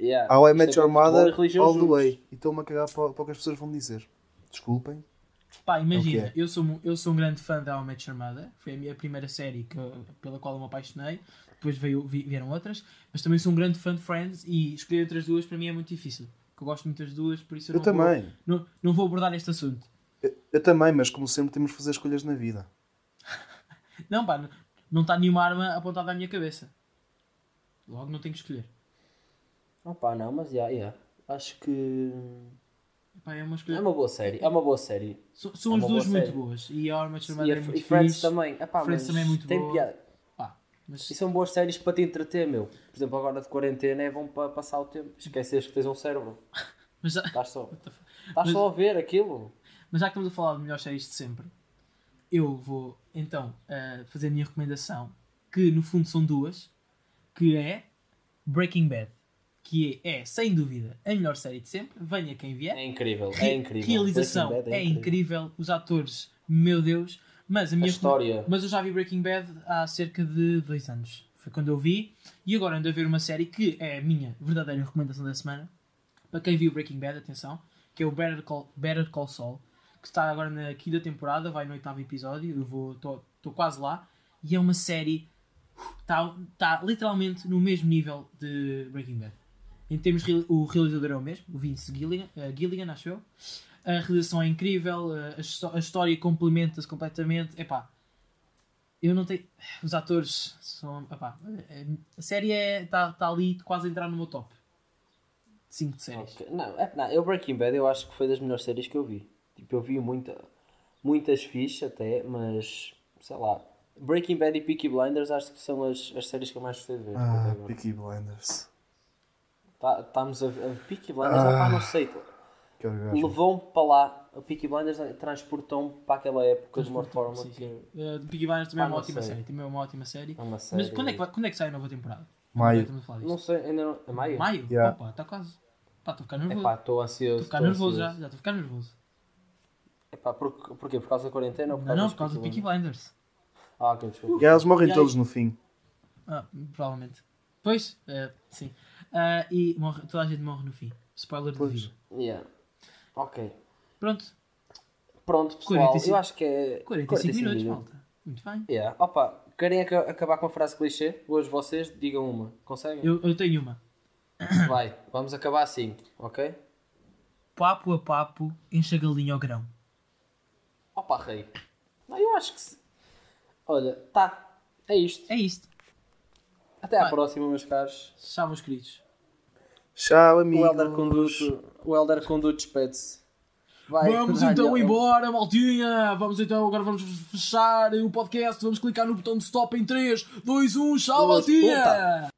Yeah. How I Isto Met é Your futebol e Mother religião all the juntos. way. E estou-me a cagar para, para o que as pessoas vão dizer. Desculpem. Pá, imagina, É que eu, sou, mu- eu sou um grande fã da How I Met Your Mother. Foi a minha primeira série que, pela qual eu me apaixonei. Depois veio, vi- vieram outras. Mas também sou um grande fã de Friends e escolher entre as duas para mim é muito difícil. Porque eu gosto muito das duas, por isso eu, Eu não, também. Vou, não, não vou abordar este assunto. Eu, eu também, mas como sempre temos de fazer escolhas na vida. (laughs) Não, pá, não está nenhuma arma apontada à minha cabeça. Logo não tenho que escolher. Não pá, não, mas já, yeah, Acho que. Pá, é uma É escolha. uma boa série. É uma boa série. So- São é as duas boa muito série. boas. E a How I Met Your E, Mother a- é muito e Friends fixe. também. Epá, Friends também é muito tem boa. piada. Mas E são boas séries para te entreter, meu. Por exemplo, agora de quarentena é bom para passar o tempo. Esqueces que tens um cérebro. (laughs) Mas já, Estás só. (laughs) Estás Mas- só a ver aquilo. mas já que estamos a falar de melhores séries de sempre, eu vou então eh, fazer a minha recomendação, que no fundo são duas, que é Breaking Bad, que é, é, sem dúvida a melhor série de sempre, venha quem vier. É incrível. Re- É incrível. Realização Breaking Bad é incrível. os atores, meu Deus, mas a A minha história. Mas eu já vi Breaking Bad há cerca de dois anos. Foi quando eu vi. E agora ando a ver uma série que é a minha verdadeira recomendação da semana. Para quem viu Breaking Bad, atenção. Que é o Better Call, Better Call Saul. Que está agora na quinta temporada. Vai no oitavo episódio. Eu vou estou quase lá. E é uma série... Está tá literalmente no mesmo nível de Breaking Bad. Em termos... O realizador é o mesmo. O Vince Gilligan, eh, Gilligan acho eu. A realização é incrível. A, a história complementa-se completamente. Epá, eu não tenho. Os atores são. epá, é- a série está tá ali quase a entrar no meu top 5 de séries. Ok. Não, é, não, eu Breaking Bad eu acho que foi das melhores séries que eu vi. Tipo, eu vi muita, muitas fichas até, mas sei lá. Breaking Bad e Peaky Blinders acho que são as, as séries que eu mais gostei de ver. Ah. Peaky Blinders. Tá- Estamos a, a Peaky Blinders, Ah. ah, não sei. Levou-me para lá. A Peaky Blinders transportou-me para aquela época de uma forma Sim, sim. Uh, Peaky Blinders também Ah, é uma não ótima série. Também é uma ótima série. é uma série. Mas quando é, que quando é que sai a nova temporada? Maio. Não sei, ainda não. É maio? Maio? Yeah. Opa, está quase. Pá, estou a ficar nervoso. Epá, estou ansioso. Estou a ficar nervoso já. ansioso. Já estou a ficar nervoso. Epá, por, porquê? Por causa da quarentena ou por Não, causa não, dos por causa do Peaky Blinders. Ah, ok, desculpa. E eles morrem E aí? todos no fim. Ah, provavelmente. Pois, eh, sim. Ah, e morre, toda a gente morre no fim. Spoiler Pois. de vida. Yeah. Ok. Pronto, Pronto, pessoal. 45 Eu acho que é. 45, minutos, malta. Muito bem. Yeah. Opa, querem aca- acabar com a frase clichê? Hoje vocês digam uma. Conseguem? Eu, eu tenho uma. (coughs) Vai, vamos acabar assim, ok? Papo a papo, enche a galinha ao grão. Opa, rei. Não, eu acho que. Se... Olha, tá. É isto. É isto. Até à Vai. próxima, meus caros. Tchau, meus queridos. Tchau, O amigos. Elder Conduto, o Elder Conduto despede-se. Vai, Vamos então vai. embora, maltinha! Vamos então, agora vamos fechar o podcast. Vamos clicar no botão de stop em 3, 2, 1, tchau, maltinha! puta.